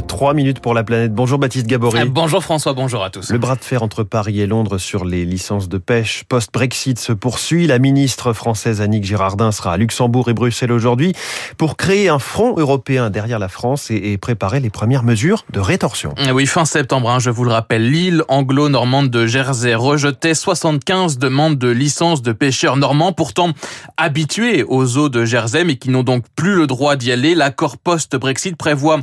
Trois minutes pour la planète. Bonjour Baptiste Gabory. Euh, bonjour François, bonjour à tous. Le bras de fer entre Paris et Londres sur les licences de pêche post-Brexit se poursuit. La ministre française Annick Girardin sera à Luxembourg et Bruxelles aujourd'hui pour créer un front européen derrière la France et, préparer les premières mesures de rétorsion. Euh, oui, fin septembre, hein, je vous le rappelle, l'île anglo-normande de Jersey rejetait 75 demandes de licences de pêcheurs normands, pourtant habitués aux eaux de Jersey, mais qui n'ont donc plus le droit d'y aller. L'accord post-Brexit prévoit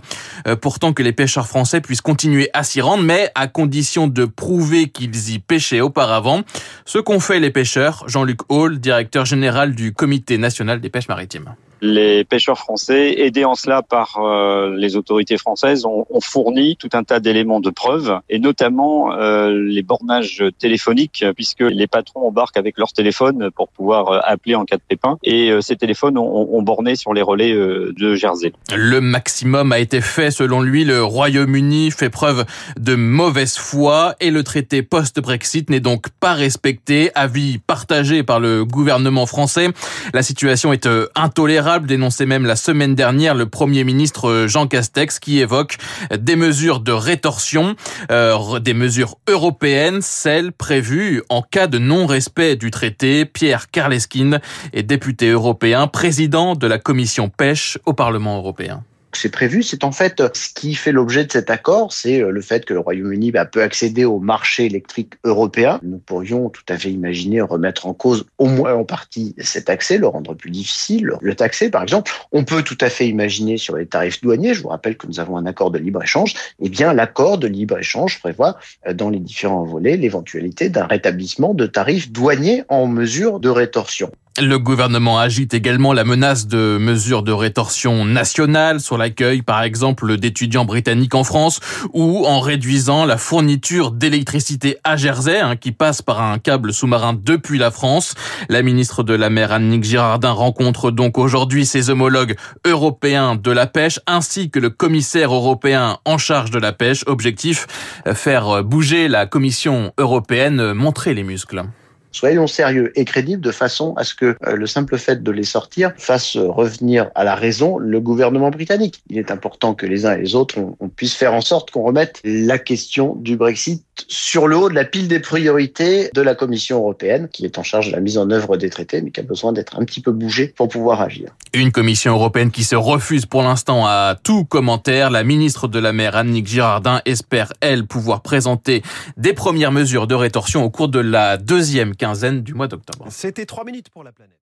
euh, pourtant que les pêcheurs français puissent continuer à s'y rendre, mais à condition de prouver qu'ils y pêchaient auparavant. Ce qu'ont fait les pêcheurs, Jean-Luc Hall, directeur général du Comité national des pêches maritimes les pêcheurs français, aidés en cela par euh, les autorités françaises, ont, ont, fourni tout un tas d'éléments de preuve, et notamment euh, les bornages téléphoniques, puisque les patrons embarquent avec leur téléphone pour pouvoir euh, appeler en cas de pépin, et ces téléphones ont, ont, borné sur les relais de Jersey. Le maximum a été fait, selon lui. Le Royaume-Uni fait preuve de mauvaise foi, et le traité post-Brexit n'est donc pas respecté. Avis partagé par le gouvernement français. La situation est intolérable dénonçait même la semaine dernière le Premier ministre euh, Jean Castex qui évoque des mesures de rétorsion, euh, des mesures européennes, celles prévues en cas de non-respect du traité. Pierre Karleskin est député européen, président de la commission pêche au Parlement européen c'est prévu. C'est en fait ce qui fait l'objet de cet accord, c'est euh, le fait que le Royaume-Uni bah, peut accéder au marché électrique européen. Nous pourrions tout à fait imaginer remettre en cause au moins en partie cet accès, le rendre plus difficile, le taxer par exemple. On peut tout à fait imaginer sur les tarifs douaniers, je vous rappelle que nous avons un accord de libre-échange, eh bien l'accord de libre-échange prévoit euh, dans les différents volets l'éventualité d'un rétablissement de tarifs douaniers en mesure de rétorsion. Le gouvernement agite également la menace de mesures de rétorsion nationales sur l'accueil, par exemple, d'étudiants britanniques en France ou en réduisant la fourniture d'électricité à Jersey, hein, qui passe par un câble sous-marin depuis la France. La ministre de la mer, Annick Girardin, rencontre donc aujourd'hui ses homologues européens de la pêche ainsi que le commissaire européen en charge de la pêche. Objectif, faire bouger la Commission européenne, montrer les muscles. Soyons sérieux et crédibles de façon à ce que euh, le simple fait de les sortir fasse revenir à la raison le gouvernement britannique. Il est important que les uns et les autres, on, puisse faire en sorte qu'on remette la question du Brexit sur le haut de la pile des priorités de la Commission européenne, qui est en charge de la mise en œuvre des traités, mais qui a besoin d'être un petit peu bougée pour pouvoir agir. Une Commission européenne qui se refuse pour l'instant à tout commentaire. La ministre de la Mer, Annick Girardin, espère, elle, pouvoir présenter des premières mesures de rétorsion au cours de la deuxième quinzaine du mois d'octobre. C'était trois minutes pour la planète.